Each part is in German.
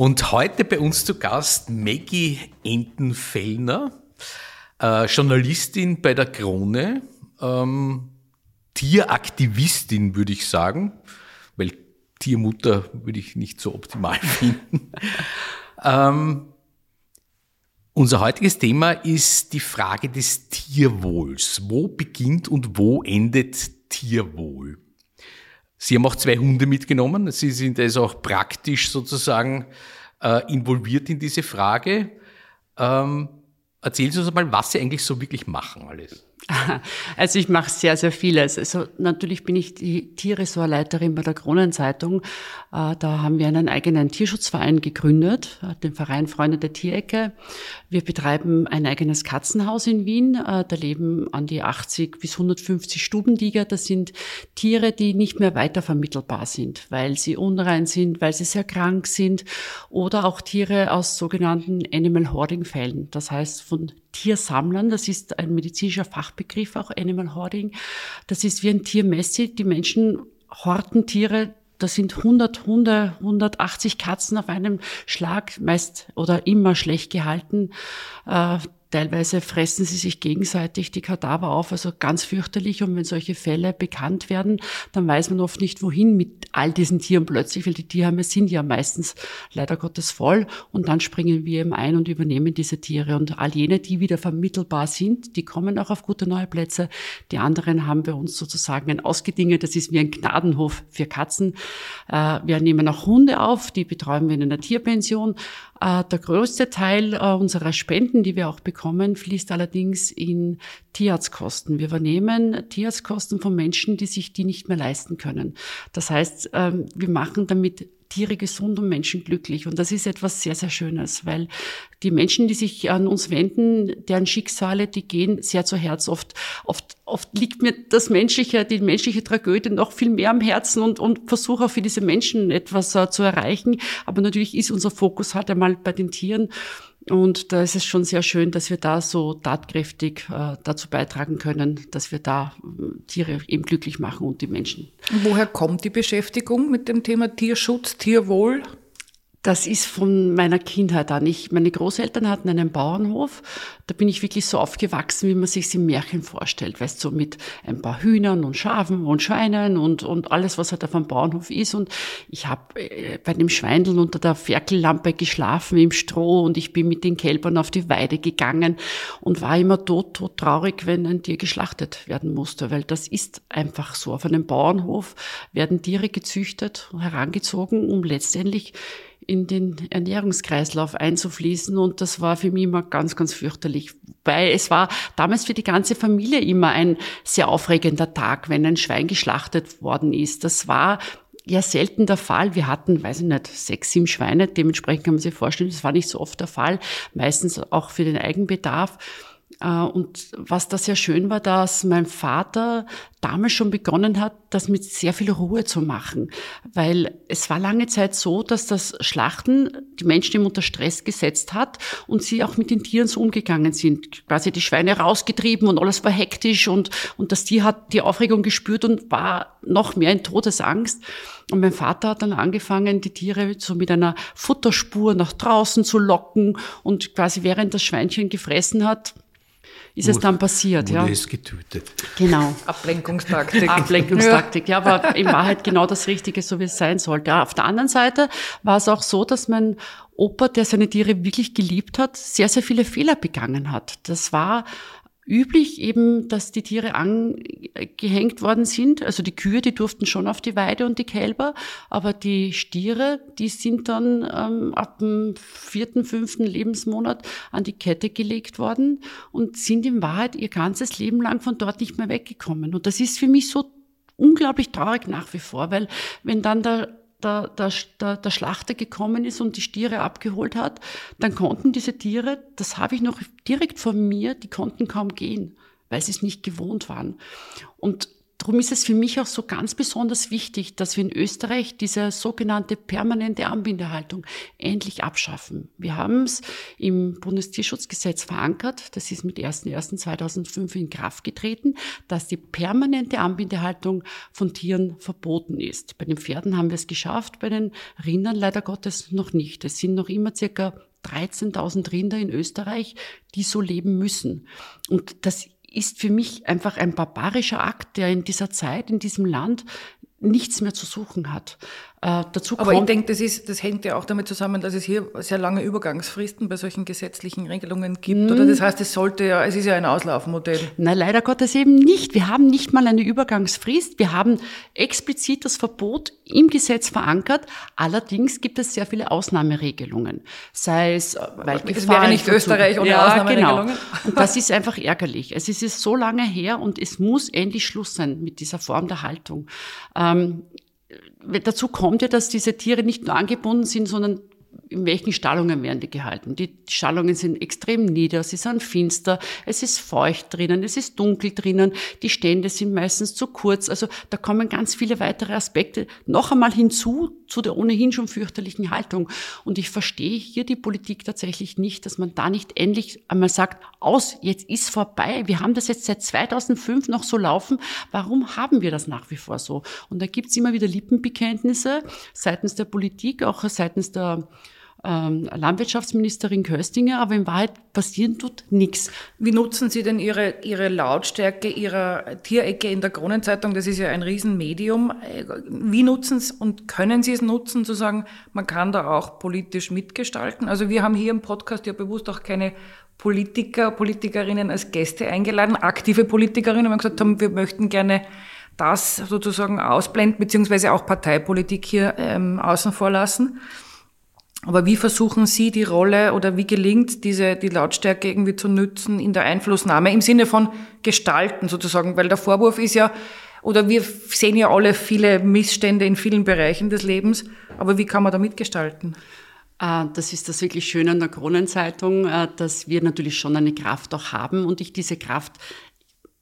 und heute bei uns zu Gast Maggie Entenfellner, äh, Journalistin bei der Krone, ähm, Tieraktivistin würde ich sagen, weil Tiermutter würde ich nicht so optimal finden. ähm, unser heutiges Thema ist die Frage des Tierwohls. Wo beginnt und wo endet Tierwohl? Sie haben auch zwei Hunde mitgenommen. Sie sind also auch praktisch sozusagen äh, involviert in diese Frage. Ähm, erzählen Sie uns mal, was Sie eigentlich so wirklich machen alles. Also ich mache sehr, sehr vieles. Also natürlich bin ich die Tierressortleiterin bei der Kronenzeitung. Äh, da haben wir einen eigenen Tierschutzverein gegründet, äh, den Verein Freunde der Tierecke. Wir betreiben ein eigenes Katzenhaus in Wien. Äh, da leben an die 80 bis 150 Stubenliger. Das sind Tiere, die nicht mehr weitervermittelbar sind, weil sie unrein sind, weil sie sehr krank sind oder auch Tiere aus sogenannten Animal Hoarding Fällen. Das heißt von Tiersammlern. Das ist ein medizinischer Fachbegriff, auch Animal Hoarding. Das ist wie ein Tiermessi. Die Menschen horten Tiere. Das sind 100 Hunde, 180 Katzen auf einem Schlag, meist oder immer schlecht gehalten. Teilweise fressen sie sich gegenseitig die Kadaver auf, also ganz fürchterlich. Und wenn solche Fälle bekannt werden, dann weiß man oft nicht, wohin mit all diesen Tieren plötzlich, weil die Tierheime sind ja meistens leider Gottes voll. Und dann springen wir eben ein und übernehmen diese Tiere. Und all jene, die wieder vermittelbar sind, die kommen auch auf gute neue Plätze. Die anderen haben wir uns sozusagen ein ausgedinget. Das ist wie ein Gnadenhof für Katzen. Äh, wir nehmen auch Hunde auf, die betreuen wir in einer Tierpension. Äh, der größte Teil äh, unserer Spenden, die wir auch bekommen, fließt allerdings in Tierarztkosten. Wir übernehmen Tierarztkosten von Menschen, die sich die nicht mehr leisten können. Das heißt, ähm, wir machen damit Tiere gesund und Menschen glücklich. Und das ist etwas sehr, sehr Schönes, weil die Menschen, die sich an uns wenden, deren Schicksale, die gehen sehr zu Herz. Oft, oft, oft liegt mir das menschliche, die menschliche Tragödie noch viel mehr am Herzen und, und versuche auch für diese Menschen etwas uh, zu erreichen. Aber natürlich ist unser Fokus halt einmal bei den Tieren. Und da ist es schon sehr schön, dass wir da so tatkräftig äh, dazu beitragen können, dass wir da äh, Tiere eben glücklich machen und die Menschen. Woher kommt die Beschäftigung mit dem Thema Tierschutz, Tierwohl? Das ist von meiner Kindheit an. Ich, meine Großeltern hatten einen Bauernhof. Da bin ich wirklich so aufgewachsen, wie man sich im Märchen vorstellt. Weißt du, so mit ein paar Hühnern und Schafen und Schweinen und, und alles, was halt auf einem Bauernhof ist. Und ich habe äh, bei dem Schweindeln unter der Ferkellampe geschlafen im Stroh und ich bin mit den Kälbern auf die Weide gegangen und war immer tot, tot traurig, wenn ein Tier geschlachtet werden musste. Weil das ist einfach so. Auf einem Bauernhof werden Tiere gezüchtet, herangezogen, um letztendlich in den Ernährungskreislauf einzufließen. Und das war für mich immer ganz, ganz fürchterlich. Weil es war damals für die ganze Familie immer ein sehr aufregender Tag, wenn ein Schwein geschlachtet worden ist. Das war ja selten der Fall. Wir hatten, weiß ich nicht, sechs, sieben Schweine. Dementsprechend kann man sich vorstellen, das war nicht so oft der Fall. Meistens auch für den Eigenbedarf. Äh, und was da sehr schön war, dass mein Vater damals schon begonnen hat, das mit sehr viel Ruhe zu machen. Weil es war lange Zeit so, dass das Schlachten die Menschen eben unter Stress gesetzt hat und sie auch mit den Tieren so umgegangen sind. Quasi die Schweine rausgetrieben und alles war hektisch und, und das Tier hat die Aufregung gespürt und war noch mehr in Todesangst. Und mein Vater hat dann angefangen, die Tiere so mit einer Futterspur nach draußen zu locken und quasi während das Schweinchen gefressen hat, ist es dann passiert. Wurde ja. es getötet. Genau. Ablenkungstaktik. Ablenkungstaktik, ja. ja, aber in Wahrheit genau das Richtige, so wie es sein sollte. Ja, auf der anderen Seite war es auch so, dass mein Opa, der seine Tiere wirklich geliebt hat, sehr, sehr viele Fehler begangen hat. Das war üblich eben, dass die Tiere angehängt worden sind. Also die Kühe, die durften schon auf die Weide und die Kälber, aber die Stiere, die sind dann ähm, ab dem vierten, fünften Lebensmonat an die Kette gelegt worden und sind in Wahrheit ihr ganzes Leben lang von dort nicht mehr weggekommen. Und das ist für mich so unglaublich traurig nach wie vor, weil wenn dann der der, der, der, der Schlachter gekommen ist und die Stiere abgeholt hat, dann konnten diese Tiere, das habe ich noch direkt vor mir, die konnten kaum gehen, weil sie es nicht gewohnt waren. Und Darum ist es für mich auch so ganz besonders wichtig, dass wir in Österreich diese sogenannte permanente Anbindehaltung endlich abschaffen. Wir haben es im Bundestierschutzgesetz verankert. Das ist mit 1.1.2005 in Kraft getreten, dass die permanente Anbindehaltung von Tieren verboten ist. Bei den Pferden haben wir es geschafft, bei den Rindern leider Gottes noch nicht. Es sind noch immer circa 13.000 Rinder in Österreich, die so leben müssen. Und das ist für mich einfach ein barbarischer Akt, der in dieser Zeit, in diesem Land nichts mehr zu suchen hat. Äh, dazu Aber ich denke, das, ist, das hängt ja auch damit zusammen, dass es hier sehr lange Übergangsfristen bei solchen gesetzlichen Regelungen gibt. Oder hm. das heißt, es sollte ja, es ist ja ein Auslaufmodell. Na, leider Gottes eben nicht. Wir haben nicht mal eine Übergangsfrist. Wir haben explizit das Verbot im Gesetz verankert. Allerdings gibt es sehr viele Ausnahmeregelungen. Sei es, äh, weil Es wäre nicht Österreich ohne ja, Ausnahmeregelungen. Genau. Und das ist einfach ärgerlich. Es ist so lange her und es muss endlich Schluss sein mit dieser Form der Haltung. Ähm, dazu kommt ja, dass diese Tiere nicht nur angebunden sind, sondern in welchen Stallungen werden die gehalten? Die Stallungen sind extrem nieder, sie sind finster, es ist feucht drinnen, es ist dunkel drinnen, die Stände sind meistens zu kurz. Also da kommen ganz viele weitere Aspekte noch einmal hinzu zu der ohnehin schon fürchterlichen Haltung. Und ich verstehe hier die Politik tatsächlich nicht, dass man da nicht endlich einmal sagt, aus, jetzt ist vorbei. Wir haben das jetzt seit 2005 noch so laufen. Warum haben wir das nach wie vor so? Und da gibt's immer wieder Lippenbekenntnisse seitens der Politik, auch seitens der ähm, Landwirtschaftsministerin Köstinger, aber in Wahrheit passieren tut nichts. Wie nutzen Sie denn Ihre, Ihre Lautstärke Ihrer Tierecke in der Kronenzeitung? Das ist ja ein Riesenmedium. Wie nutzen Sie und können Sie es nutzen, zu sagen, man kann da auch politisch mitgestalten? Also wir haben hier im Podcast ja bewusst auch keine Politiker, Politikerinnen als Gäste eingeladen, aktive Politikerinnen, haben gesagt haben, wir möchten gerne das sozusagen ausblenden, beziehungsweise auch Parteipolitik hier ähm, außen vor lassen. Aber wie versuchen Sie die Rolle oder wie gelingt diese, die Lautstärke irgendwie zu nützen in der Einflussnahme im Sinne von gestalten sozusagen? Weil der Vorwurf ist ja, oder wir sehen ja alle viele Missstände in vielen Bereichen des Lebens, aber wie kann man da mitgestalten? Ah, das ist das wirklich Schöne an der Kronenzeitung, äh, dass wir natürlich schon eine Kraft auch haben und ich diese Kraft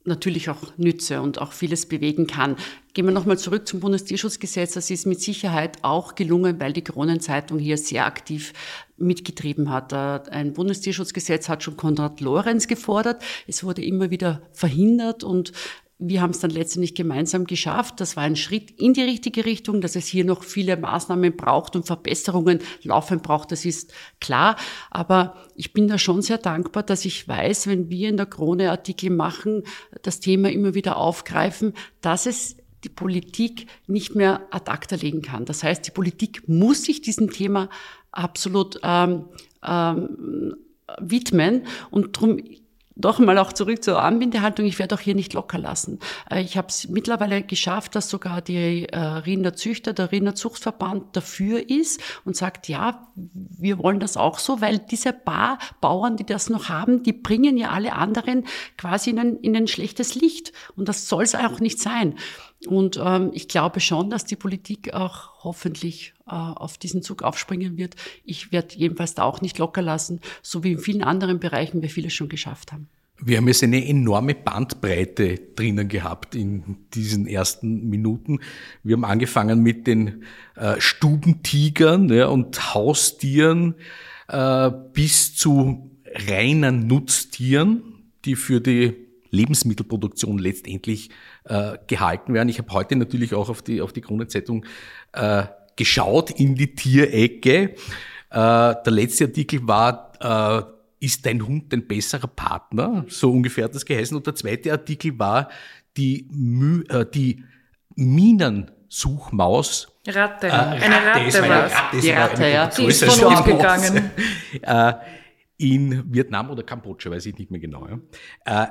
natürlich auch nütze und auch vieles bewegen kann. Gehen wir nochmal zurück zum Bundestierschutzgesetz. Das ist mit Sicherheit auch gelungen, weil die Kronenzeitung hier sehr aktiv mitgetrieben hat. Äh, ein Bundestierschutzgesetz hat schon Konrad Lorenz gefordert. Es wurde immer wieder verhindert und wir haben es dann letztendlich gemeinsam geschafft. Das war ein Schritt in die richtige Richtung, dass es hier noch viele Maßnahmen braucht und Verbesserungen laufen braucht. Das ist klar. Aber ich bin da schon sehr dankbar, dass ich weiß, wenn wir in der Krone Artikel machen, das Thema immer wieder aufgreifen, dass es die Politik nicht mehr ad acta legen kann. Das heißt, die Politik muss sich diesem Thema absolut ähm, ähm, widmen und darum noch mal auch zurück zur Anbindehaltung. Ich werde auch hier nicht locker lassen. Äh, ich habe es mittlerweile geschafft, dass sogar die äh, Rinderzüchter, der Rinderzuchtverband dafür ist und sagt, ja, wir wollen das auch so, weil diese paar Bauern, die das noch haben, die bringen ja alle anderen quasi in ein, in ein schlechtes Licht. Und das soll es auch nicht sein. Und ähm, ich glaube schon, dass die Politik auch hoffentlich äh, auf diesen Zug aufspringen wird. Ich werde jedenfalls da auch nicht locker lassen, so wie in vielen anderen Bereichen wir vieles schon geschafft haben. Wir haben jetzt eine enorme Bandbreite drinnen gehabt in diesen ersten Minuten. Wir haben angefangen mit den äh, Stubentigern ja, und Haustieren äh, bis zu reinen Nutztieren, die für die Lebensmittelproduktion letztendlich äh, gehalten werden. Ich habe heute natürlich auch auf die, auf die Kronenzeitung äh, geschaut in die Tierecke. Äh, der letzte Artikel war, äh, ist dein Hund ein besserer Partner? So ungefähr hat das geheißen. Und der zweite Artikel war die, Mü äh, die Minensuchmaus. Ratte. Äh, Ratte. Eine Ratte war es. Die Ratte, ja. Die ist von uns gegangen. äh, in Vietnam oder Kambodscha, weiß ich nicht mehr genau. Ja. Äh,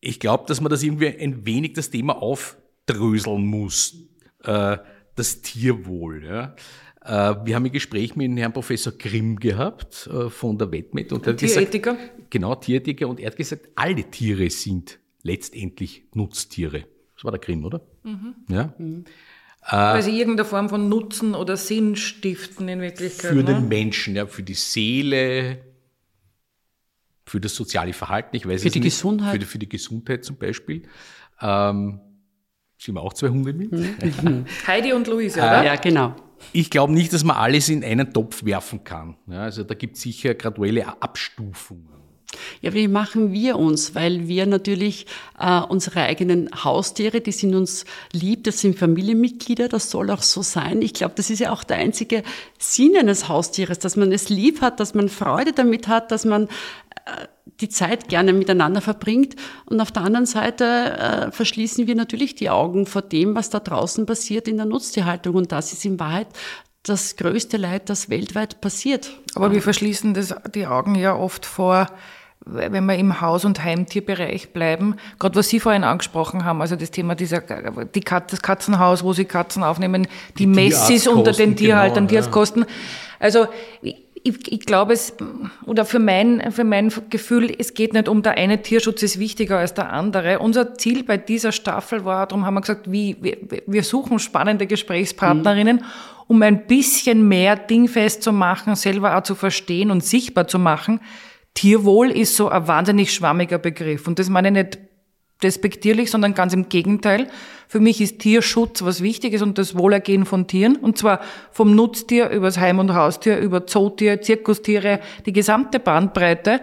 ich glaube, dass man das irgendwie ein wenig das Thema aufdröseln muss, äh, das Tierwohl. Ja. Äh, wir haben ein Gespräch mit Herrn Professor Grimm gehabt äh, von der Wettmet. Und und Tierethiker? Gesagt, genau, Tierethiker. Und er hat gesagt, alle Tiere sind letztendlich Nutztiere. Das war der Grimm, oder? Mhm. Ja. Mhm. Weil sie irgendeine Form von Nutzen oder Sinn stiften in Wirklichkeit. Für ne? den Menschen, ja, für die Seele, für das soziale Verhalten, ich weiß Für es die nicht. Gesundheit. Für die, für die Gesundheit zum Beispiel. Ähm, sind wir auch zwei Hunde mit? Heidi und Luise, oder? Ja, genau. Ich glaube nicht, dass man alles in einen Topf werfen kann. Ja, also da gibt es sicher graduelle Abstufungen. Ja, wie machen wir uns? Weil wir natürlich äh, unsere eigenen Haustiere, die sind uns lieb, das sind Familienmitglieder, das soll auch so sein. Ich glaube, das ist ja auch der einzige Sinn eines Haustieres, dass man es lieb hat, dass man Freude damit hat, dass man äh, die Zeit gerne miteinander verbringt. Und auf der anderen Seite äh, verschließen wir natürlich die Augen vor dem, was da draußen passiert in der Nutztierhaltung. Und das ist in Wahrheit das größte Leid, das weltweit passiert. Aber wir verschließen das, die Augen ja oft vor, wenn wir im Haus- und Heimtierbereich bleiben, gerade was Sie vorhin angesprochen haben, also das Thema dieser, die Kat, das Katzenhaus, wo Sie Katzen aufnehmen, die, Die Messis unter den Tierhaltern, genau, ja. Tierarztkosten. Also ich, ich glaube es, oder für mein, für mein Gefühl, es geht nicht um, der eine Tierschutz ist wichtiger als der andere. Unser Ziel bei dieser Staffel war, darum haben wir gesagt, wie, wir, wir suchen spannende Gesprächspartnerinnen, um ein bisschen mehr dingfest zu machen, selber auch zu verstehen und sichtbar zu machen. Tierwohl ist so ein wahnsinnig schwammiger Begriff. Und das meine ich nicht despektierlich, sondern ganz im Gegenteil. Für mich ist Tierschutz was Wichtiges und das Wohlergehen von Tieren. Und zwar vom Nutztier übers Heim- und Haustier, über Zootier, Zirkustiere, die gesamte Bandbreite.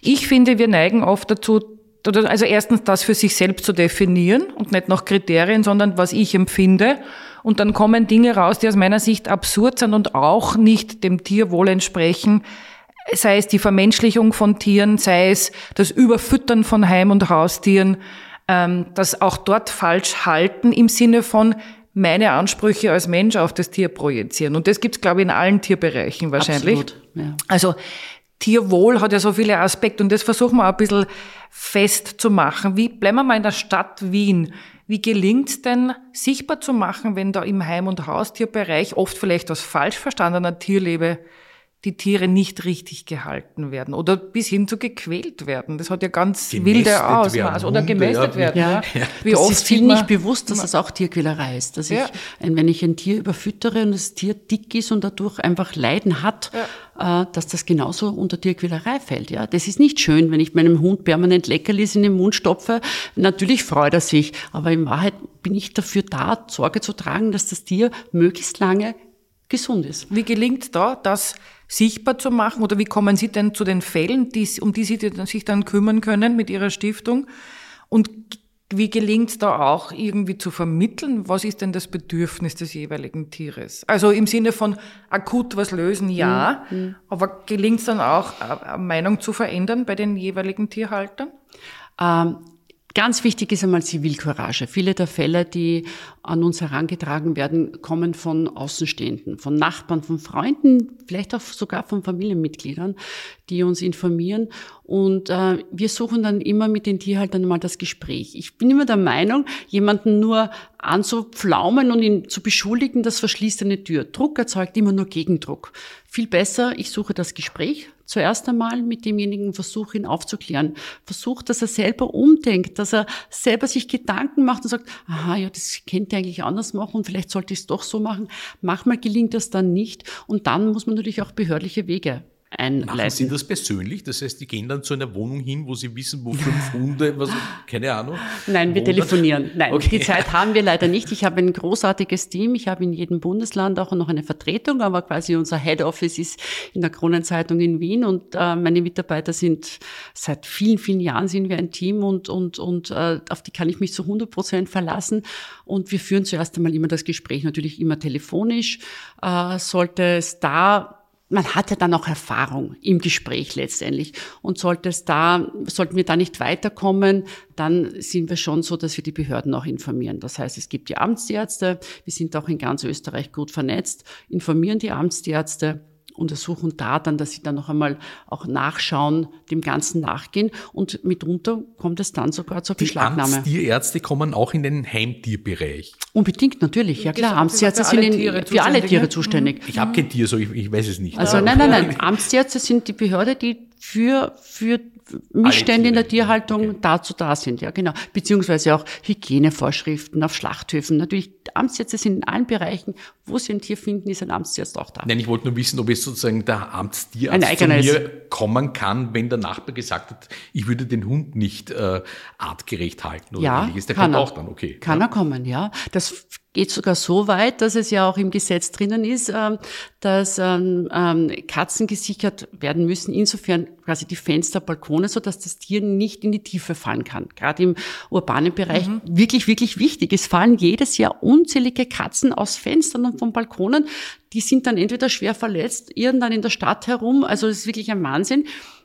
Ich finde, wir neigen oft dazu, also erstens das für sich selbst zu definieren und nicht nach Kriterien, sondern was ich empfinde. Und dann kommen Dinge raus, die aus meiner Sicht absurd sind und auch nicht dem Tierwohl entsprechen sei es die Vermenschlichung von Tieren, sei es das Überfüttern von Heim- und Haustieren, ähm, das auch dort falsch halten im Sinne von meine Ansprüche als Mensch auf das Tier projizieren. Und das gibt's, glaube ich, in allen Tierbereichen wahrscheinlich. Absolut, ja. Also Tierwohl hat ja so viele Aspekte und das versuchen wir ein bisschen festzumachen. Wie bleiben wir mal in der Stadt Wien? Wie gelingt es denn, sichtbar zu machen, wenn da im Heim- und Haustierbereich oft vielleicht aus falsch verstandener Tierlebe die Tiere nicht richtig gehalten werden oder bis hin zu gequält werden. Das hat ja ganz Gemästet wilde Ausmaße. Oder gemästet ja. werden. Ja. Wie das oft ist vielen nicht bewusst, dass das auch Tierquälerei ist. Dass Ja. ich, wenn ich ein Tier überfüttere und das Tier dick ist und dadurch einfach Leiden hat, äh, dass das genauso unter Tierquälerei fällt. Ja, das ist nicht schön, wenn ich meinem Hund permanent Leckerlis in den Mund stopfe. Natürlich freut er sich, aber in Wahrheit bin ich dafür da, Sorge zu tragen, dass das Tier möglichst lange gesund ist. Wie gelingt da, das sichtbar zu machen? Oder wie kommen Sie denn zu den Fällen, die, um die Sie sich dann kümmern können mit Ihrer Stiftung? Und wie gelingt es da auch irgendwie zu vermitteln, was ist denn das Bedürfnis des jeweiligen Tieres? Also im Sinne von akut was lösen, ja, aber gelingt es dann auch, eine Meinung zu verändern bei den jeweiligen Tierhaltern? Ähm, Ganz wichtig ist einmal Zivilcourage. Viele der Fälle, die an uns herangetragen werden, kommen von Außenstehenden, von Nachbarn, von Freunden, vielleicht auch sogar von Familienmitgliedern, die uns informieren. Und äh, wir suchen dann immer mit den Tierhaltern mal das Gespräch. Ich bin immer der Meinung, jemanden nur anzupflaumen und ihn zu beschuldigen, das verschließt eine Tür. Druck erzeugt immer nur Gegendruck. Viel besser, ich suche das Gespräch zuerst einmal mit demjenigen, versuche ihn aufzuklären. Versuche, dass er selber umdenkt, dass er selber sich Gedanken macht und sagt, aha, ja, das könnte ich eigentlich anders machen vielleicht sollte ich es doch so machen. Manchmal gelingt das dann nicht und dann muss man natürlich auch behördliche Wege Machen Sie einleiten. das persönlich? Das heißt, die gehen dann zu einer Wohnung hin, wo sie wissen, wo fünf Hunde, was, keine Ahnung. Nein, wir telefonieren. Nein, Okay. die Zeit haben wir leider nicht. Ich habe ein großartiges Team. Ich habe in jedem Bundesland auch noch eine Vertretung, aber quasi unser Head Office ist in der Kronenzeitung in Wien und äh, meine Mitarbeiter sind seit vielen, vielen Jahren sind wir ein Team und, und, und äh, auf die kann ich mich zu 100 Prozent verlassen. Und wir führen zuerst einmal immer das Gespräch, natürlich immer telefonisch. Äh, sollte es da man hat ja dann auch Erfahrung im Gespräch letztendlich. Und sollte es da, sollten wir da nicht weiterkommen, dann sind wir schon so, dass wir die Behörden auch informieren. Das heißt, es gibt die Amtsärzte, wir sind auch in ganz Österreich gut vernetzt, informieren die Amtsärzte und ersuchen da dann, dass sie dann noch einmal auch nachschauen, dem Ganzen nachgehen und mitunter kommt es dann sogar zur Die Beschlagnahme. Amtstierärzte kommen auch in den Heimtierbereich. Unbedingt, natürlich, ja klar. Amtsärzte für sind alle in, Tiere für alle zuständig, Tiere ne? zuständig. Ich habe kein Tier, so ich, ich weiß es nicht. Also nein, nein, nein. Amtsärzte sind die Behörde, die für, für, Missstände in der Tierhaltung okay. dazu da sind, ja genau. Beziehungsweise auch Hygienevorschriften auf Schlachthöfen. Natürlich, Amtsärzte sind in allen Bereichen, wo sie ein Tier finden, ist ein Amtsarzt auch da. Nein, ich wollte nur wissen, ob es sozusagen der Amtstierarzt zu mir kommen kann, wenn der Nachbar gesagt hat, ich würde den Hund nicht äh, artgerecht halten oder ja, ähnliches. Der kann kommt er, auch dann, okay. Kann ja? er kommen, ja. Das geht sogar so weit, dass es ja auch im Gesetz drinnen ist, ähm, dass ähm, ähm, Katzen gesichert werden müssen, insofern quasi die Fenster, Balkone, so dass das Tier nicht in die Tiefe fallen kann. Gerade im urbanen Bereich mhm. wirklich, wirklich wichtig. Es fallen jedes Jahr unzählige Katzen aus Fenstern und von Balkonen. Die sind dann entweder schwer verletzt, irren dann in der Stadt herum. Also das ist wirklich ein Wahnsinn.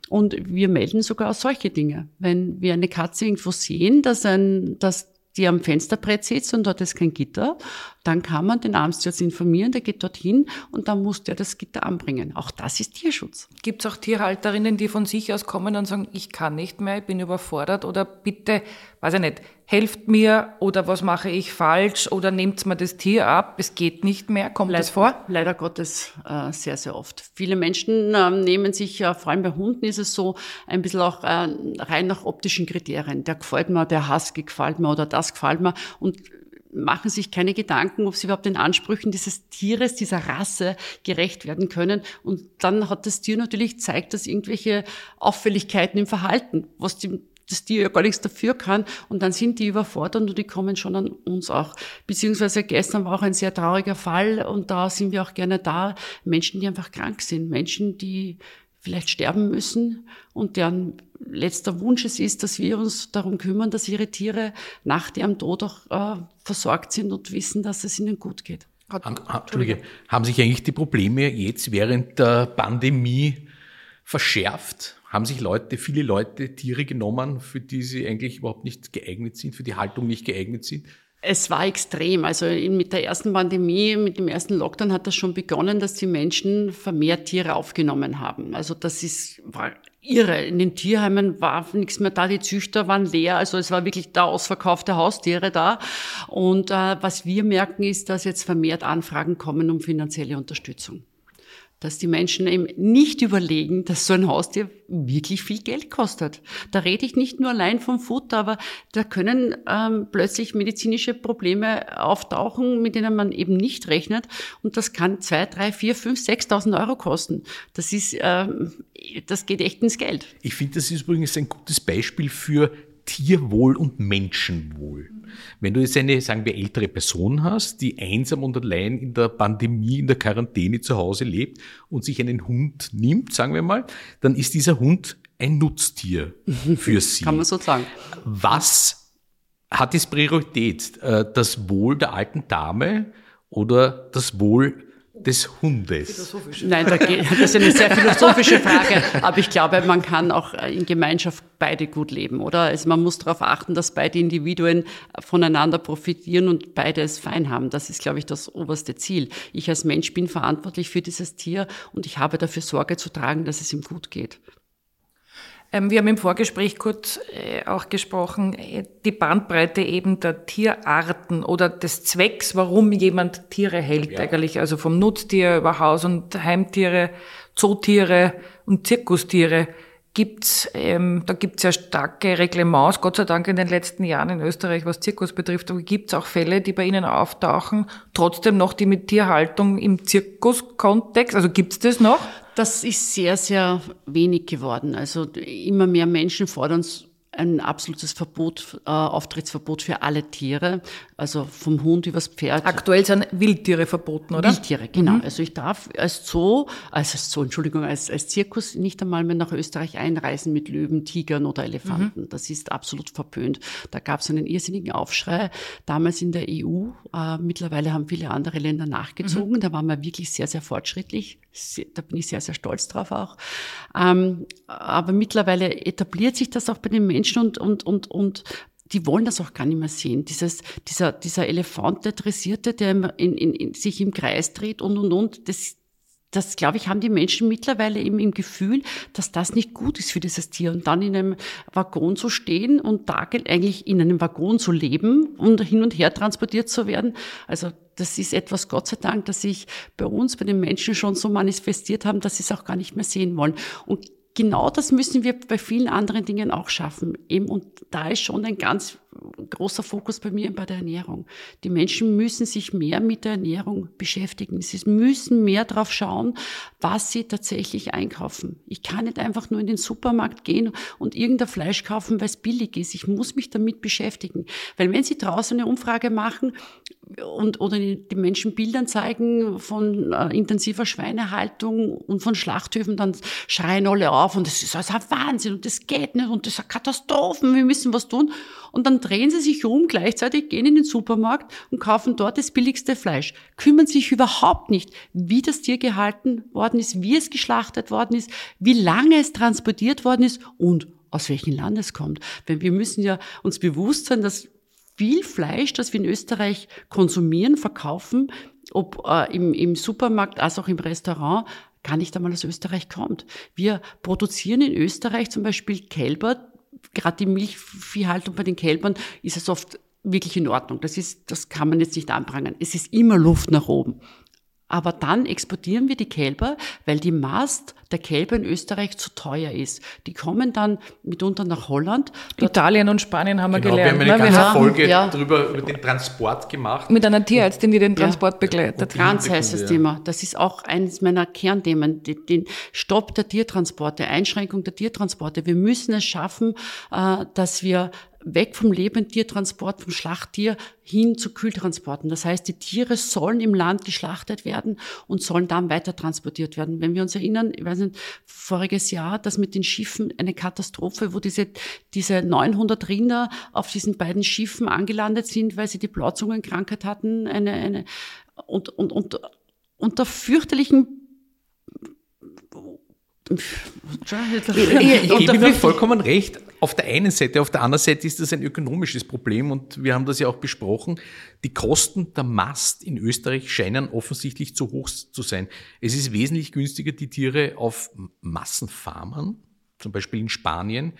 Und wir melden sogar auch solche Dinge. Wenn wir eine Katze irgendwo sehen, dass ein, dass die am Fensterbrett sitzt und dort ist kein Gitter, dann kann man den Amtsarzt informieren, der geht dorthin und dann muss der das Gitter anbringen. Auch das ist Tierschutz. Gibt es auch Tierhalterinnen, die von sich aus kommen und sagen, ich kann nicht mehr, ich bin überfordert oder bitte, weiß ich nicht, helft mir oder was mache ich falsch oder nehmt mir das Tier ab, es geht nicht mehr, kommt leider, das vor? Leider Gottes äh, sehr, sehr oft. Viele Menschen äh, nehmen sich, äh, vor allem bei Hunden ist es so, ein bisschen auch äh, rein nach optischen Kriterien. Der gefällt mir, der Husky gefällt mir oder das gefällt mir und machen sich keine Gedanken, ob sie überhaupt den Ansprüchen dieses Tieres, dieser Rasse gerecht werden können. Und dann hat das Tier natürlich zeigt, dass irgendwelche Auffälligkeiten im Verhalten, was die, das Tier ja gar nichts dafür kann. Und dann sind die überfordert und die kommen schon an uns auch. Beziehungsweise gestern war auch ein sehr trauriger Fall und da sind wir auch gerne da. Menschen, die einfach krank sind. Menschen, die vielleicht sterben müssen und deren letzter Wunsch es ist, dass wir uns darum kümmern, dass ihre Tiere nach deren Tod auch äh, versorgt sind und wissen, dass es ihnen gut geht. Haben, Entschuldige, haben sich eigentlich die Probleme jetzt während der Pandemie verschärft? Haben sich Leute, viele Leute Tiere genommen, für die sie eigentlich überhaupt nicht geeignet sind, für die Haltung nicht geeignet sind? Es war extrem. Also mit der ersten Pandemie, mit dem ersten Lockdown hat das schon begonnen, dass die Menschen vermehrt Tiere aufgenommen haben. Also das ist, war irre. In den Tierheimen war nichts mehr da, die Züchter waren leer. Also es war wirklich da ausverkaufte Haustiere da. Und äh, was wir merken, ist, dass jetzt vermehrt Anfragen kommen um finanzielle Unterstützung dass die Menschen eben nicht überlegen, dass so ein Haustier wirklich viel Geld kostet. Da rede ich nicht nur allein vom Futter, aber da können ähm, plötzlich medizinische Probleme auftauchen, mit denen man eben nicht rechnet. Und das kann zwei, drei, vier, fünf, sechstausend Euro kosten. Das ist, ähm, das geht echt ins Geld. Ich finde, das ist übrigens ein gutes Beispiel für Tierwohl und Menschenwohl. Wenn du jetzt eine, sagen wir, ältere Person hast, die einsam und allein in der Pandemie, in der Quarantäne zu Hause lebt und sich einen Hund nimmt, sagen wir mal, dann ist dieser Hund ein Nutztier für sie. Kann man so sagen. Was hat jetzt Priorität? Äh, das Wohl der alten Dame oder das Wohl des Hundes? Nein, da geht, das ist eine sehr philosophische Frage. Aber ich glaube, man kann auch in Gemeinschaft beide gut leben, oder? Also man muss darauf achten, dass beide Individuen voneinander profitieren und beide es fein haben. Das ist, glaube ich, das oberste Ziel. Ich als Mensch bin verantwortlich für dieses Tier und ich habe dafür Sorge zu tragen, dass es ihm gut geht. Ähm, wir haben im Vorgespräch kurz äh, auch gesprochen, äh, die Bandbreite eben der Tierarten oder des Zwecks, warum jemand Tiere hält ja. eigentlich, also vom Nutztier über Haus- und Heimtiere, Zootiere und Zirkustiere gibt's, ähm, da gibt's ja starke Reglements, Gott sei Dank in den letzten Jahren in Österreich, was Zirkus betrifft, aber gibt's auch Fälle, die bei Ihnen auftauchen, trotzdem noch die mit Tierhaltung im Zirkuskontext, also gibt's das noch? Das ist sehr, sehr wenig geworden. Also immer mehr Menschen fordern ein absolutes Verbot, äh, Auftrittsverbot für alle Tiere, also vom Hund übers Pferd. Aktuell sind Wildtiere verboten, oder? Wildtiere, genau. Mhm. Also ich darf als Zoo, also als Zoo, Entschuldigung, als, als Zirkus nicht einmal mehr nach Österreich einreisen mit Löwen, Tigern oder Elefanten. Mhm. Das ist absolut verpönt. Da gab es einen irrsinnigen Aufschrei, damals in der EU. Äh, mittlerweile haben viele andere Länder nachgezogen. Mhm. Da waren wir wirklich sehr, sehr fortschrittlich. Da bin ich sehr, sehr stolz drauf auch. Ähm, aber mittlerweile etabliert sich das auch bei den Menschen und, und, und, und die wollen das auch gar nicht mehr sehen. Dieses, dieser, dieser Elefant, der Dressierte, der in, in, in sich im Kreis dreht und, und, und, das, das, glaube ich, haben die Menschen mittlerweile eben im Gefühl, dass das nicht gut ist für dieses Tier. Und dann in einem Waggon zu stehen und da eigentlich in einem Waggon zu leben und hin und her transportiert zu werden. Also das ist etwas, Gott sei Dank, dass sich bei uns, bei den Menschen schon so manifestiert haben, dass sie es auch gar nicht mehr sehen wollen. Und genau das müssen wir bei vielen anderen Dingen auch schaffen. Eben, und da ist schon ein ganz großer Fokus bei mir bei der Ernährung. Die Menschen müssen sich mehr mit der Ernährung beschäftigen. Sie müssen mehr darauf schauen, was sie tatsächlich einkaufen. Ich kann nicht einfach nur in den Supermarkt gehen und irgendein Fleisch kaufen, weil es billig ist. Ich muss mich damit beschäftigen. Weil wenn Sie draußen eine Umfrage machen und, oder die Menschen Bildern zeigen von äh, intensiver Schweinehaltung und von Schlachthöfen, dann schreien alle auf und das ist also ein Wahnsinn und das geht nicht und das ist eine Katastrophe, wir müssen was tun. Und dann drehen sie sich um gleichzeitig, gehen in den Supermarkt und kaufen dort das billigste Fleisch, kümmern sich überhaupt nicht, wie das Tier gehalten worden ist, wie es geschlachtet worden ist, wie lange es transportiert worden ist und aus welchem Land es kommt. Denn wir müssen ja uns bewusst sein, dass viel Fleisch, das wir in Österreich konsumieren, verkaufen, ob äh, im, im Supermarkt als auch im Restaurant, gar nicht einmal aus Österreich kommt. Wir produzieren in Österreich zum Beispiel Kälber, gerade die Milchviehhaltung bei den Kälbern ist es oft wirklich in Ordnung. Das ist, das kann man jetzt nicht anprangern. Es ist immer Luft nach oben. Aber dann exportieren wir die Kälber, weil die Mast der Kälber in Österreich zu teuer ist. Die kommen dann mitunter nach Holland. Italien und Spanien haben genau, wir gelernt. Wir haben eine ne? ganze Folge ja. darüber, über den Transport gemacht. Mit einer Tierärztin, die den Transport ja. begleitet. Ganz heißes Thema. Das ist auch eines meiner Kernthemen. Den Stopp der Tiertransporte, Einschränkung der Tiertransporte. Wir müssen es schaffen, äh, dass wir weg vom Lebendtiertransport, vom Schlachttier hin zu Kühltransporten. Das heißt, die Tiere sollen im Land geschlachtet werden und sollen dann weiter transportiert werden. Wenn wir uns erinnern, ich weiß nicht, voriges Jahr, das mit den Schiffen eine Katastrophe, wo diese, diese 900 Rinder auf diesen beiden Schiffen angelandet sind, weil sie die Blauzungenkrankheit hatten, eine, eine, und, und, und unter fürchterlichen ich, ich gebe Ihnen vollkommen recht. Auf der einen Seite, auf der anderen Seite ist das ein ökonomisches Problem und wir haben das ja auch besprochen. Die Kosten der Mast in Österreich scheinen offensichtlich zu hoch zu sein. Es ist wesentlich günstiger, die Tiere auf Massenfarmen, zum Beispiel in Spanien,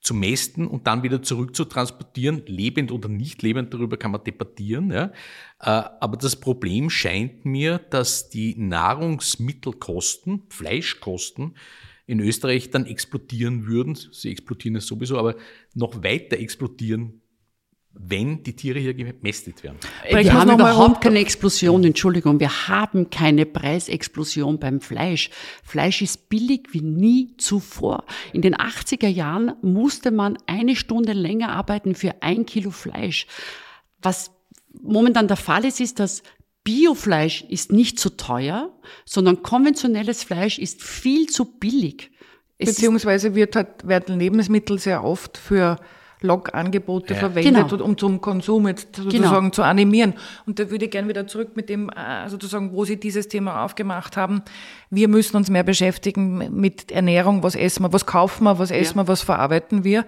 zu mästen und dann wieder zurück zu transportieren, lebend oder nicht lebend, darüber kann man debattieren. Ja. Äh, aber das Problem scheint mir, dass die Nahrungsmittelkosten, Fleischkosten in Österreich dann explodieren würden. Sie explodieren es sowieso, aber noch weiter explodieren wenn die Tiere hier gemästet werden. Wir haben überhaupt keine Explosion, Entschuldigung, wir haben keine Preisexplosion beim Fleisch. Fleisch ist billig wie nie zuvor. In den 80er Jahren musste man eine Stunde länger arbeiten für ein Kilo Fleisch. Was momentan der Fall ist, ist, dass Biofleisch ist nicht zu teuer, sondern konventionelles Fleisch ist viel zu billig. Es Beziehungsweise wird halt, werden Lebensmittel sehr oft für Log-Angebote ja. verwendet, genau. um zum Konsum jetzt sozusagen genau. zu animieren. Und da würde ich gerne wieder zurück mit dem, äh, sozusagen, wo Sie dieses Thema aufgemacht haben. Wir müssen uns mehr beschäftigen mit Ernährung. Was essen wir? Was kaufen wir? Was essen ja. wir? Was verarbeiten wir?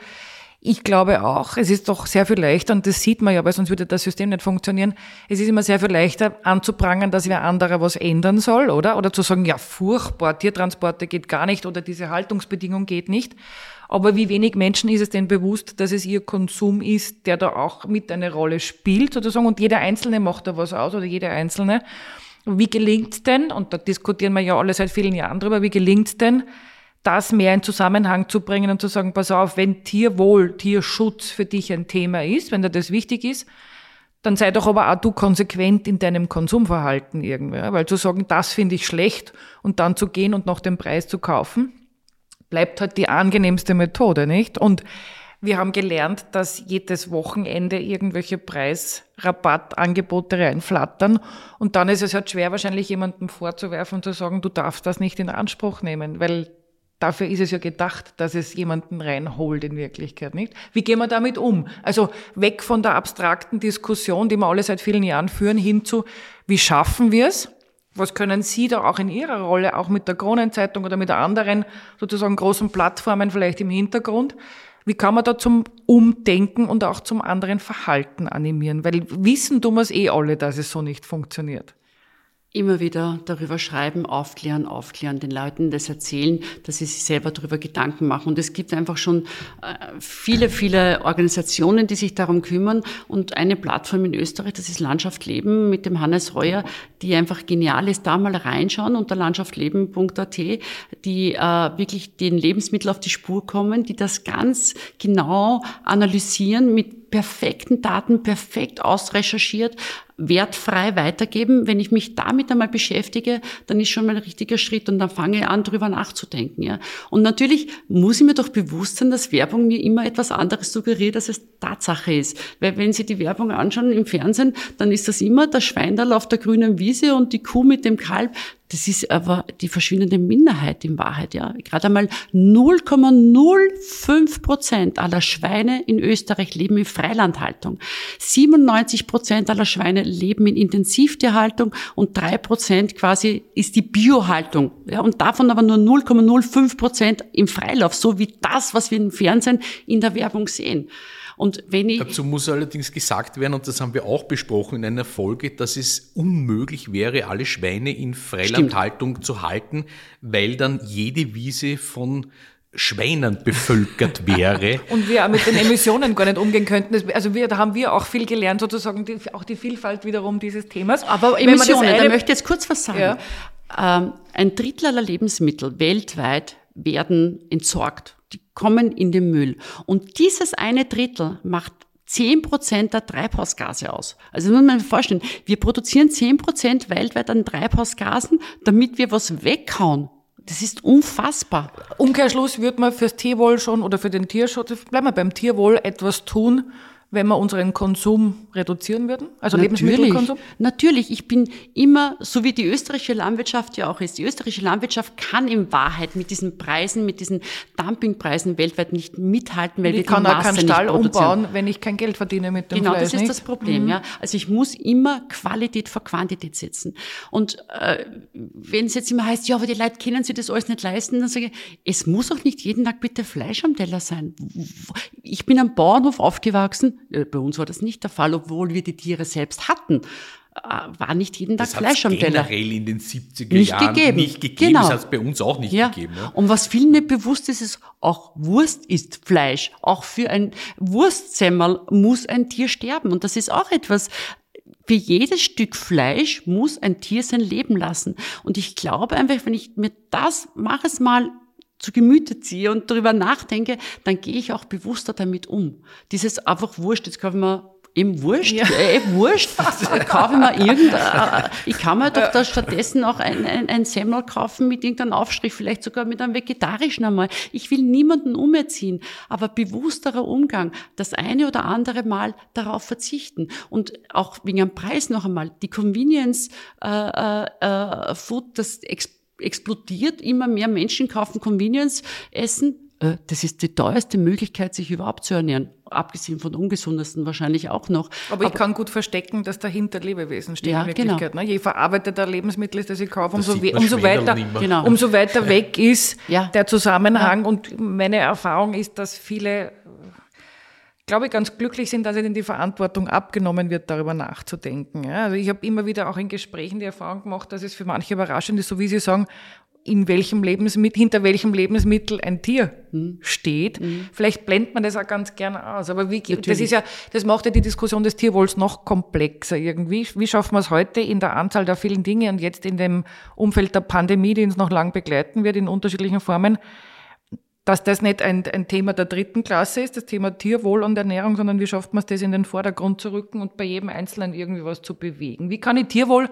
Ich glaube auch, es ist doch sehr viel leichter, und das sieht man ja, weil sonst würde das System nicht funktionieren. Es ist immer sehr viel leichter anzuprangern, dass wer anderer was ändern soll, oder? Oder zu sagen, ja, furchtbar, Tiertransporte geht gar nicht oder diese Haltungsbedingung geht nicht. Aber wie wenig Menschen ist es denn bewusst, dass es ihr Konsum ist, der da auch mit eine Rolle spielt, sozusagen, und jeder Einzelne macht da was aus oder jeder Einzelne. Wie gelingt denn, und da diskutieren wir ja alle seit vielen Jahren drüber, wie gelingt denn, das mehr in Zusammenhang zu bringen und zu sagen, pass auf, wenn Tierwohl, Tierschutz für dich ein Thema ist, wenn dir das wichtig ist, dann sei doch aber auch du konsequent in deinem Konsumverhalten irgendwie. Weil zu sagen, das finde ich schlecht und dann zu gehen und noch den Preis zu kaufen, bleibt halt die angenehmste Methode, nicht? Und wir haben gelernt, dass jedes Wochenende irgendwelche Preisrabattangebote reinflattern. Und dann ist es halt schwer, wahrscheinlich jemandem vorzuwerfen und zu sagen, du darfst das nicht in Anspruch nehmen, weil dafür ist es ja gedacht, dass es jemanden reinholt in Wirklichkeit, nicht? Wie gehen wir damit um? Also weg von der abstrakten Diskussion, die wir alle seit vielen Jahren führen, hin zu, wie schaffen wir es? Was können Sie da auch in Ihrer Rolle, auch mit der Kronenzeitung oder mit anderen sozusagen großen Plattformen vielleicht im Hintergrund? Wie kann man da zum Umdenken und auch zum anderen Verhalten animieren? Weil wissen tun wir es eh alle, dass es so nicht funktioniert. Immer wieder darüber schreiben, aufklären, aufklären, den Leuten das erzählen, dass sie sich selber darüber Gedanken machen. Und es gibt einfach schon äh, viele, viele Organisationen, die sich darum kümmern. Und eine Plattform in Österreich, das ist Landschaft Leben mit dem Hannes Reuer, die einfach genial ist. Da mal reinschauen unter landschaftleben.at, die äh, wirklich den Lebensmittel auf die Spur kommen, die das ganz genau analysieren mit perfekten Daten, perfekt ausrecherchiert, wertfrei weitergeben. Wenn ich mich damit einmal beschäftige, dann ist schon mal ein richtiger Schritt und dann fange ich an, drüber nachzudenken. Ja. Und natürlich muss ich mir doch bewusst sein, dass Werbung mir immer etwas anderes suggeriert, als es Tatsache ist. Weil wenn Sie die Werbung anschauen im Fernsehen, dann ist das immer der Schweindal auf der grünen Wiese und die Kuh mit dem Kalb. Das ist aber die verschwindende Minderheit in Wahrheit, ja. Gerade einmal 0,05 Prozent aller Schweine in Österreich leben in Freilandhaltung. 97 Prozent aller Schweine leben in Intensivtierhaltung und drei Prozent quasi ist die Biohaltung. Ja, und davon aber nur 0,05 Prozent im Freilauf, so wie das, was wir im Fernsehen in der Werbung sehen. Und wenn ich Dazu muss allerdings gesagt werden, und das haben wir auch besprochen in einer Folge, dass es unmöglich wäre, alle Schweine in Freilandhaltung Stimmt. zu halten, weil dann jede Wiese von Schweinen bevölkert wäre. Und wir auch mit den Emissionen gar nicht umgehen könnten. Also wir, da haben wir auch viel gelernt, sozusagen die, auch die Vielfalt wiederum dieses Themas. Aber Emissionen, eine, da möchte ich jetzt kurz was sagen. Ja. Ähm, ein Drittel aller Lebensmittel weltweit werden entsorgt. Die kommen in den Müll. Und dieses eine Drittel macht 10 Prozent der Treibhausgase aus. Also muss man sich vorstellen, wir produzieren 10 Prozent weltweit an Treibhausgasen, damit wir was weghauen. Das ist unfassbar. Umkehrschluss wird man fürs Tierwohl schon oder für den Tierschutz, bleiben wir beim Tierwohl, etwas tun, wenn wir unseren Konsum reduzieren würden? Also natürlich, Lebensmittelkonsum? Natürlich. Ich bin immer, so wie die österreichische Landwirtschaft ja auch ist, die österreichische Landwirtschaft kann in Wahrheit mit diesen Preisen, mit diesen Dumpingpreisen weltweit nicht mithalten, weil ich wir kann auch keinen Stall umbauen, wenn ich kein Geld verdiene mit dem genau, Fleisch. Genau, das ist nicht? das Problem. Mhm. Ja. Also ich muss immer Qualität vor Quantität setzen. Und äh, wenn es jetzt immer heißt, ja, aber die Leute können sich das alles nicht leisten, dann sage ich, es muss auch nicht jeden Tag bitte Fleisch am Teller sein. Ich bin am Bauernhof aufgewachsen, bei uns war das nicht der Fall, obwohl wir die Tiere selbst hatten äh, war nicht jeden Tag das Fleisch am Teller. generell in den 70er nicht Jahren gegeben. nicht gegeben. Genau. Das hat es bei uns auch nicht ja. gegeben. Ja. Und was vielen nicht bewusst ist, ist, auch Wurst ist Fleisch. Auch für ein Wurstsemmel muss ein Tier sterben. Und das ist auch etwas, für jedes Stück Fleisch muss ein Tier sein Leben lassen. Und ich glaube einfach, wenn ich mir das, mach es mal zu Gemüte ziehe und darüber nachdenke, dann gehe ich auch bewusster damit um. Dieses einfach wurscht, jetzt kaufe ich mir eben wurscht, ja. äh, wurscht, kaufe ich mir irgendein, ich kann mir doch da stattdessen auch ein, ein, ein Semmel kaufen mit irgendeinem Aufstrich, vielleicht sogar mit einem vegetarischen einmal. Ich will niemanden umerziehen, aber bewussterer Umgang, das eine oder andere Mal darauf verzichten und auch wegen dem Preis noch einmal, die Convenience äh, äh, äh Food, das explodiert, immer mehr Menschen kaufen Convenience-Essen. Äh, das ist die teuerste Möglichkeit, sich überhaupt zu ernähren. Abgesehen von ungesundesten wahrscheinlich auch noch. Aber, ich kann gut verstecken, dass dahinter Lebewesen stehen ja, in Wirklichkeit. Genau. Ne? Je verarbeiteter Lebensmittel ist, das ich kaufe, umso, umso weiter, genau. umso weiter weg ist ja. der Zusammenhang. Ja. Und meine Erfahrung ist, dass viele glaube ich, ganz glücklich sind, dass ihnen die Verantwortung abgenommen wird, darüber nachzudenken. Ja, also ich habe immer wieder auch in Gesprächen die Erfahrung gemacht, dass es für manche überraschend ist, so wie Sie sagen, in welchem Lebensmittel, hinter welchem Lebensmittel ein Tier mhm. steht. Mhm. Vielleicht blendet man das auch ganz gerne aus. Aber wie geht, das ist ja, das macht ja die Diskussion des Tierwohls noch komplexer irgendwie. Wie schaffen wir es heute in der Anzahl der vielen Dinge und jetzt in dem Umfeld der Pandemie, die uns noch lang begleiten wird in unterschiedlichen Formen, dass das nicht ein, ein Thema der dritten Klasse ist, das Thema Tierwohl und Ernährung, sondern wie schafft man es, das in den Vordergrund zu rücken und bei jedem Einzelnen irgendwie was zu bewegen? Wie kann ich Tierwohl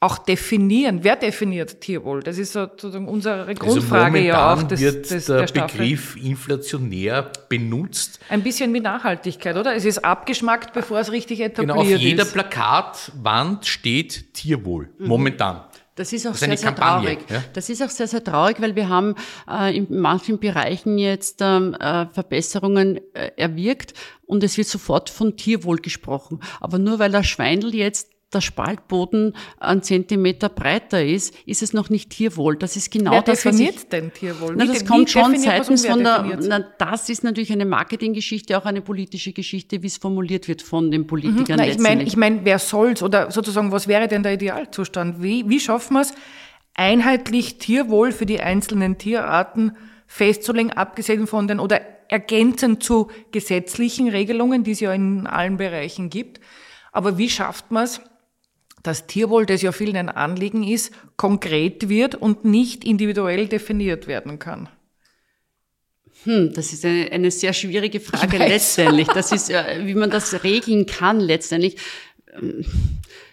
auch definieren? Wer definiert Tierwohl? Das ist sozusagen unsere also Grundfrage also ja auch. Des, wird des, der, der Begriff inflationär benutzt. Ein bisschen wie Nachhaltigkeit, oder? Es ist abgeschmackt, bevor es richtig etabliert ist. Genau, auf jeder ist. Plakatwand steht Tierwohl, mhm. momentan. Das ist auch das ist sehr, sehr Kampagne, traurig. Ja? Das ist auch sehr, sehr traurig, weil wir haben äh, in manchen Bereichen jetzt ähm, äh, Verbesserungen äh, erwirkt und es wird sofort von Tierwohl gesprochen. Aber nur weil der Schweindel jetzt der Spaltboden einen Zentimeter breiter ist, ist es noch nicht Tierwohl. Das ist genau wer das, was ich, denn Tierwohl? Na, das wie, kommt schon seitens von der, na, das ist natürlich eine Marketinggeschichte, auch eine politische Geschichte, wie es formuliert wird von den Politikern. Mhm. Na, ich meine, ich mein, wer soll's oder sozusagen, was wäre denn der Idealzustand? Wie, wie schaffen wir es, einheitlich Tierwohl für die einzelnen Tierarten festzulegen, abgesehen von den oder ergänzend zu gesetzlichen Regelungen, die es ja in allen Bereichen gibt. Aber wie schafft man es, dass Tierwohl, das ja vielen ein Anliegen ist, konkret wird und nicht individuell definiert werden kann? Hm, das ist eine, eine sehr schwierige Frage letztendlich. Das ist, wie man das regeln kann letztendlich.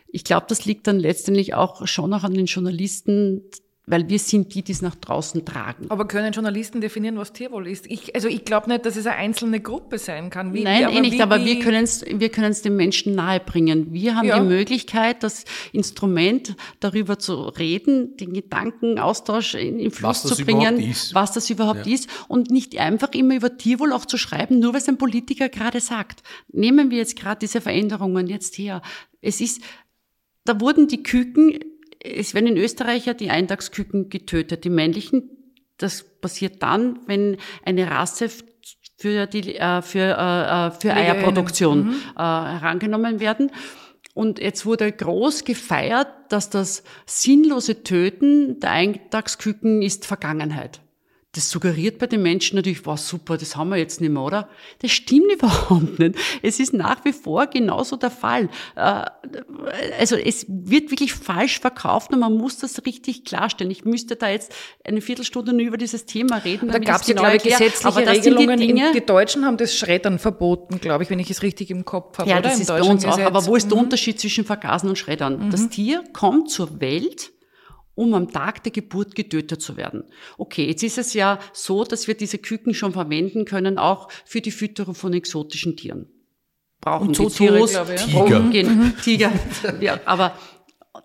Ich glaube, das liegt dann letztendlich auch schon noch an den Journalisten, weil wir sind die, die es nach draußen tragen. Aber können Journalisten definieren, was Tierwohl ist? Ich, also ich glaube nicht, dass es eine einzelne Gruppe sein kann. Wie, Nein, eh nicht, wie, aber wir können es wir können's den Menschen nahebringen. Wir haben ja. die Möglichkeit, das Instrument darüber zu reden, den Gedankenaustausch in, in Fluss zu bringen, was das überhaupt ja. ist und nicht einfach immer über Tierwohl auch zu schreiben, nur weil es ein Politiker gerade sagt. Nehmen wir jetzt gerade diese Veränderungen jetzt her. Es ist, da wurden die Küken es werden in Österreich ja die Eintagsküken getötet, die männlichen. Das passiert dann, wenn eine Rasse für die äh, für äh, äh für Eierproduktion mhm. äh, herangenommen werden. Und jetzt wurde groß gefeiert, dass das sinnlose Töten der Eintagsküken ist Vergangenheit das suggeriert bei den Menschen natürlich, war super, das haben wir jetzt nicht mehr, oder? Das stimmt überhaupt nicht. Es ist nach wie vor genauso der Fall. Äh, also es wird wirklich falsch verkauft und man muss das richtig klarstellen. Ich müsste da jetzt eine Viertelstunde nur über dieses Thema reden. Da gab es genau glaube ich, gesetzliche aber Regelungen. Die, Dinge, die, Deutschen haben das Schreddern verboten, glaube ich, wenn ich es richtig im Kopf habe. Ja, das ist bei uns auch. Aber wo ist der mhm. Unterschied zwischen Vergasen und Schreddern? Mhm. Das Tier kommt zur Welt um am Tag der Geburt getötet zu werden. Okay, jetzt ist es ja so, dass wir diese Küken schon verwenden können, auch für die Fütterung von exotischen Tieren. Brauchen so Tiere, glaube ich. Tiger. Mhm. Tiger. Ja, aber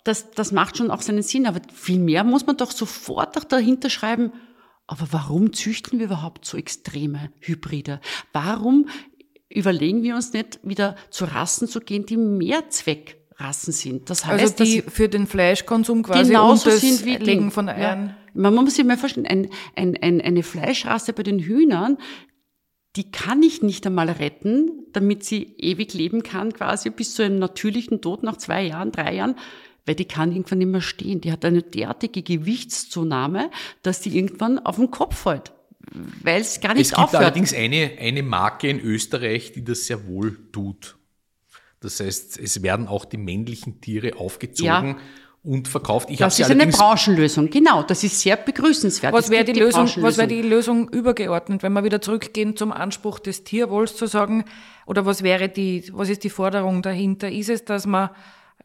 das, das macht schon auch seinen Sinn. Aber viel mehr muss man doch sofort auch dahinter schreiben, aber warum züchten wir überhaupt so extreme Hybride? Warum überlegen wir uns nicht wieder zu Rassen zu gehen, die mehr Zweck Rassen sind. Das heißt, also die für den Fleischkonsum quasi genauso und das sind wie Legen von Eiern. Ja. Man muss sich mal vorstellen, ein, ein, ein, eine Fleischrasse bei den Hühnern, die kann ich nicht einmal retten, damit sie ewig leben kann, quasi bis zu einem natürlichen Tod nach zwei Jahren, drei Jahren, weil die kann irgendwann nicht mehr stehen. Die hat eine derartige Gewichtszunahme, dass die irgendwann auf den Kopf fällt weil es gar nicht aufhört. Es gibt aufhört. allerdings eine, eine Marke in Österreich, die das sehr wohl tut. Das heißt, es werden auch die männlichen Tiere aufgezogen. Ja. Und verkauft. Ich das ist eine Branchenlösung, genau. Das ist sehr begrüßenswert. Was wäre die, die Lösung, was wäre die Lösung übergeordnet, wenn wir wieder zurückgehen zum Anspruch des Tierwohls zu sagen, oder was wäre die, was ist die Forderung dahinter? Ist es, dass man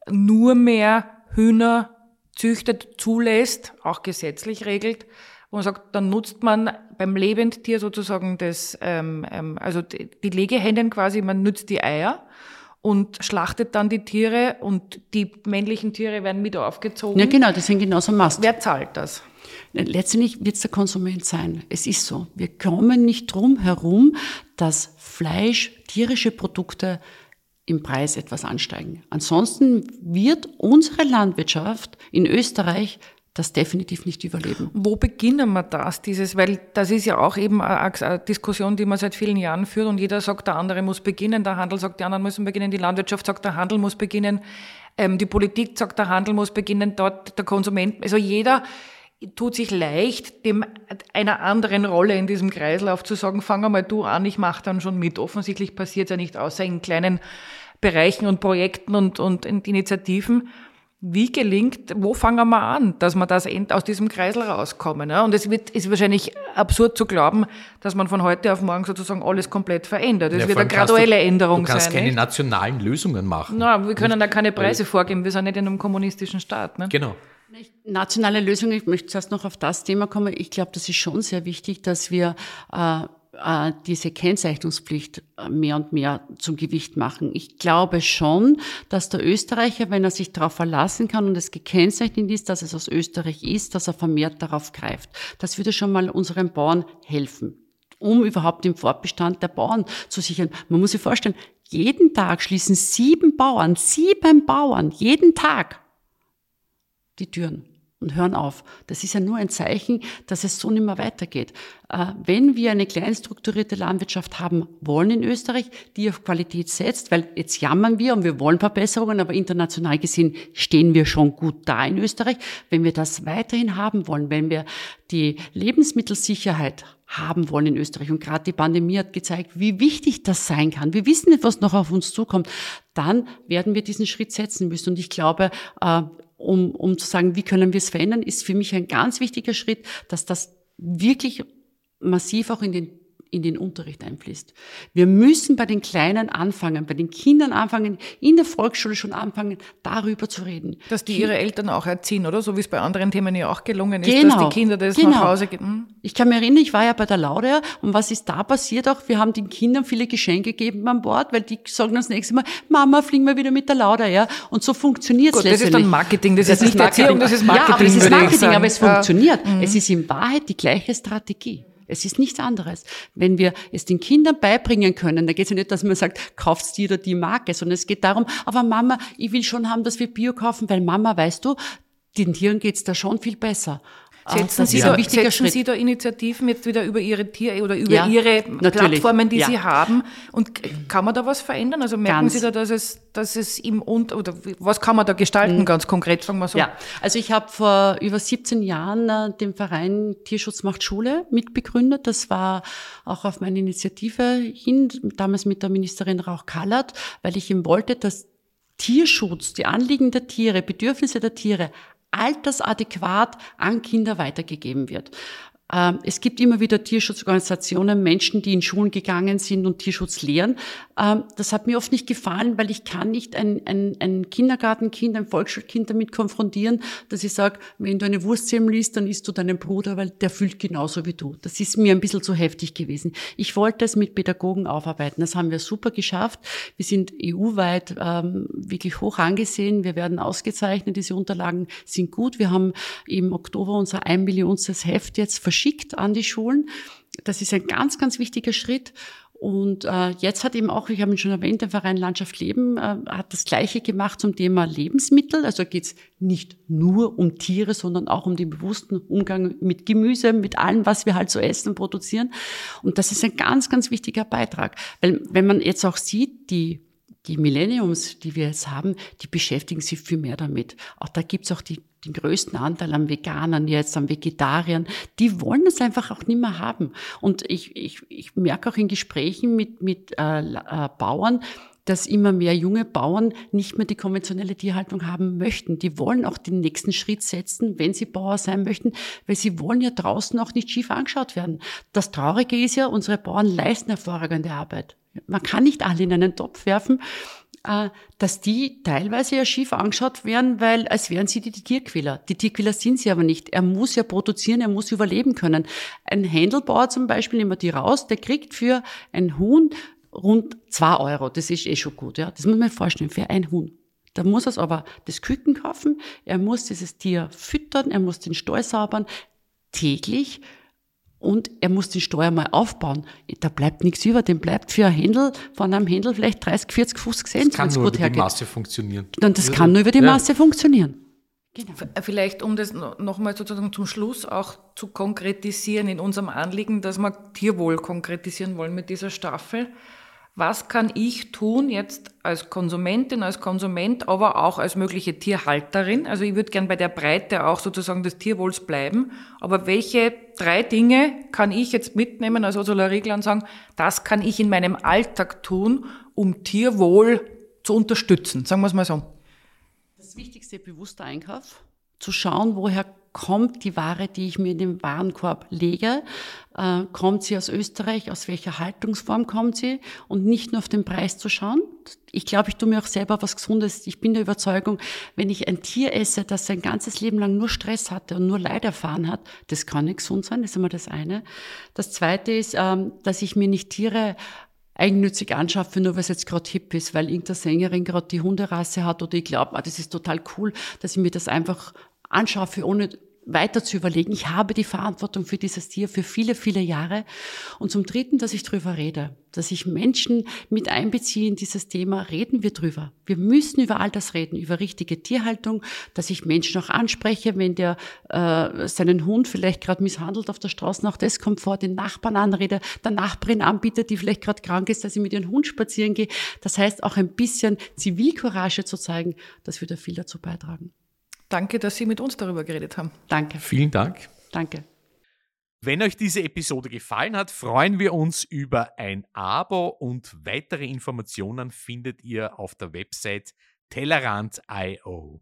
nur mehr Hühner züchtet, zulässt, auch gesetzlich regelt, wo man sagt, dann nutzt man beim Lebendtier sozusagen das, ähm, ähm, also die, die Legehennen quasi, man nützt die Eier und schlachtet dann die Tiere und die männlichen Tiere werden mit aufgezogen. Ja, genau, das sind genauso Mast. Wer zahlt das? Letztendlich wird es der Konsument sein. Es ist so. Wir kommen nicht drum herum, dass Fleisch, tierische Produkte im Preis etwas ansteigen. Ansonsten wird unsere Landwirtschaft in Österreich das definitiv nicht überleben. Wo beginnen wir das, dieses, weil das ist ja auch eben eine Diskussion, die man seit vielen Jahren führt und jeder sagt, der andere muss beginnen, der Handel sagt, die anderen müssen beginnen, die Landwirtschaft sagt, der Handel muss beginnen, ähm, die Politik sagt, der Handel muss beginnen, dort der Konsument, also jeder tut sich leicht, dem einer anderen Rolle in diesem Kreislauf zu sagen, fang einmal du an, ich mach dann schon mit. Offensichtlich passiert ja nicht, außer in kleinen Bereichen und Projekten und, und Initiativen. Wie gelingt, wo fangen wir an, dass wir das aus diesem Kreisel rauskommen? Ja? Und es wird, ist wahrscheinlich absurd zu glauben, dass man von heute auf morgen sozusagen alles komplett verändert. Es ja, wird eine graduelle du, Änderung sein. Du kannst sein, keine nicht? nationalen Lösungen machen. Na, wir können da keine Preise vorgeben. Wir sind nicht in einem kommunistischen Staat. Ne? Genau. Nationale Lösungen, ich möchte zuerst noch auf das Thema kommen. Ich glaube, das ist schon sehr wichtig, dass wir äh, äh, diese Kennzeichnungspflicht äh, mehr und mehr zum Gewicht machen. Ich glaube schon, dass der Österreicher, wenn er sich darauf verlassen kann und es gekennzeichnet ist, dass es aus Österreich ist, dass er vermehrt darauf greift. Das würde schon mal unseren Bauern helfen um überhaupt den Fortbestand der Bauern zu sichern. Man muss sich vorstellen, jeden Tag schließen sieben Bauern, sieben Bauern, jeden Tag die Türen und hören auf. Das ist ja nur ein Zeichen, dass es so nicht mehr weitergeht. Äh, wenn wir eine kleinstrukturierte Landwirtschaft haben wollen in Österreich, die auf Qualität setzt, weil jetzt jammern wir und wir wollen Verbesserungen, aber international gesehen stehen wir schon gut da in Österreich. Wenn wir das weiterhin haben wollen, wenn wir die Lebensmittelsicherheit haben wollen in Österreich. Und gerade die Pandemie hat gezeigt, wie wichtig das sein kann. Wir wissen nicht, was noch auf uns zukommt. Dann werden wir diesen Schritt setzen müssen. Und ich glaube, äh, um, um zu sagen, wie können wir es verändern, ist für mich ein ganz wichtiger Schritt, dass das wirklich massiv auch in den in den Unterricht einfließt. Wir müssen bei den Kleinen anfangen, bei den Kindern anfangen, in der Volksschule schon anfangen, darüber zu reden. Dass die ihre Eltern auch erziehen, oder? So wie es bei anderen Themen ja auch gelungen ist, genau, dass die Kinder das genau. nach Hause gehen. Hm? Ich kann mich erinnern, ich war ja bei der Laurea und was ist da passiert auch? Wir haben den Kindern viele Geschenke gegeben an Bord, weil die sagen das nächste Mal, Mama, fliegen wir wieder mit der Laurea. Und so funktioniert es Das ist dann Marketing, das, das ist nicht Marketing. Erziehung, das ist Marketing. Ja, aber es ist Marketing, aber es funktioniert. Ja. Mhm. Es ist in Wahrheit die gleiche Strategie. Es ist nichts anderes. Wenn wir es den Kindern beibringen können, da geht es ja nicht, dass man sagt, kauft die oder die Marke, sondern es geht darum, aber Mama, ich will schon haben, dass wir Bio kaufen, weil Mama, weißt du, den Tieren geht's da schon viel besser. Setzen, Sie, da, setzen Sie da Initiativen jetzt wieder über Ihre Tier oder über ja, Ihre natürlich. Plattformen, die ja. Sie haben? Und kann man da was verändern? Also merken ganz. Sie da, dass es, dass es im und oder was kann man da gestalten, mhm. ganz konkret, sagen wir so? Ja, also ich habe vor über 17 Jahren äh, den Verein Tierschutz macht Schule mitbegründet. Das war auch auf meine Initiative hin, damals mit der Ministerin Rauch Kallert, weil ich ihm wollte, dass Tierschutz, die Anliegen der Tiere, Bedürfnisse der Tiere altersadäquat an Kinder weitergegeben wird. Ähm, es gibt immer wieder Tierschutzorganisationen, Menschen, die in Schulen gegangen sind und Tierschutz lehren. Ähm, das hat mir oft nicht gefallen, weil ich kann nicht ein, ein, ein Kindergartenkind, ein Volksschulkind damit konfrontieren, dass ich sage, wenn du eine Wurstsemmel isst, dann isst du deinen Bruder, weil der fühlt genauso wie du. Das ist mir ein bisschen zu heftig gewesen. Ich wollte es mit Pädagogen aufarbeiten. Das haben wir super geschafft. Wir sind EU-weit ähm, wirklich hoch angesehen. Wir werden ausgezeichnet. Diese Unterlagen sind gut. Wir haben im Oktober unser ein Millionstes Heft jetzt verschickt an die Schulen. Das ist ein ganz, ganz wichtiger Schritt. Und äh, jetzt hat eben auch, ich habe ihn schon erwähnt, der Verein Landschaft Leben äh, hat das Gleiche gemacht zum Thema Lebensmittel. Also geht es nicht nur um Tiere, sondern auch um den bewussten Umgang mit Gemüse, mit allem, was wir halt so essen und produzieren. Und das ist ein ganz, ganz wichtiger Beitrag. Weil wenn man jetzt auch sieht, die die Millenniums, die wir jetzt haben, die beschäftigen sich viel mehr damit. Auch da gibt's auch die, den größten Anteil an Veganern jetzt, an Vegetariern. Die wollen es einfach auch nicht mehr haben. Und ich, ich, ich merke auch in Gesprächen mit, mit äh, äh, Bauern, dass immer mehr junge Bauern nicht mehr die konventionelle Tierhaltung haben möchten. Die wollen auch den nächsten Schritt setzen, wenn sie Bauer sein möchten, weil sie wollen ja draußen auch nicht schief angeschaut werden. Das Traurige ist ja, unsere Bauern leisten hervorragende Arbeit man kann nicht alle in einen Topf werfen, dass die teilweise ja schief angeschaut werden, weil als wären sie die, Tierquäler. Die Tierquäler sind sie aber nicht. Er muss ja produzieren, er muss überleben können. Ein Händelbauer zum Beispiel, nehmen wir die raus, der kriegt für ein Huhn rund zwei Euro. Das ist eh schon gut, ja. Das muss man sich vorstellen, für ein Huhn. Da muss er aber das Küken kaufen, er muss dieses Tier füttern, er muss den Stall saubern, täglich und er muss die Steuer mal aufbauen. Da bleibt nichts über, dem bleibt für ein Händel, von einem Händel vielleicht 30, 40, 50 Cent, das kann nur über hergeht. die Masse funktionieren. Und das kann nur über die ja. Masse funktionieren. Genau. Vielleicht, um das nochmal sozusagen zum Schluss auch zu konkretisieren in unserem Anliegen, dass wir Tierwohl konkretisieren wollen mit dieser Staffel was kann ich tun jetzt als Konsumentin, als Konsument, aber auch als mögliche Tierhalterin? Also ich würde gern bei der Breite auch sozusagen des Tierwohls bleiben. Aber welche drei Dinge kann ich jetzt mitnehmen als Ursula Riegler und sagen, das kann ich in meinem Alltag tun, um Tierwohl zu unterstützen? Sagen wir es mal so. Das wichtigste bewusster Einkauf. Zu schauen, woher kommt die Ware, die ich mir in den Warenkorb lege, äh, kommt sie aus Österreich, aus welcher Haltungsform kommt sie und nicht nur auf den Preis zu schauen. Ich glaube, ich tue mir auch selber was Gesundes. Ich bin der Überzeugung, wenn ich ein Tier esse, das sein ganzes Leben lang nur Stress hatte und nur Leid erfahren hat, das kann nicht gesund sein, das ist immer das eine. Das zweite ist, ähm, dass ich mir nicht Tiere eigennützig anschaffe, nur weil es jetzt gerade hip ist, weil irgendeine Sängerin gerade die Hunderasse hat oder ich glaube, ah, das ist total cool, dass ich mir das einfach anschaffe, ohne weiter zu überlegen. Ich habe die Verantwortung für dieses Tier für viele, viele Jahre. Und zum Dritten, dass ich drüber rede, dass ich Menschen mit einbeziehe in dieses Thema, reden wir drüber. Wir müssen über all das reden, über richtige Tierhaltung, dass ich Menschen auch anspreche, wenn der äh, seinen Hund vielleicht gerade misshandelt auf der Straße, auch das kommt vor, den Nachbarn anrede, der Nachbarin anbietet, die vielleicht gerade krank ist, dass ich mit ihrem Hund spazieren gehe. Das heißt, auch ein bisschen Zivilcourage zu zeigen, das würde viel dazu beitragen. Danke, dass Sie mit uns darüber geredet haben. Danke. Vielen Dank. Danke. Wenn euch diese Episode gefallen hat, freuen wir uns über ein Abo und weitere Informationen findet ihr auf der Website tellerant.io.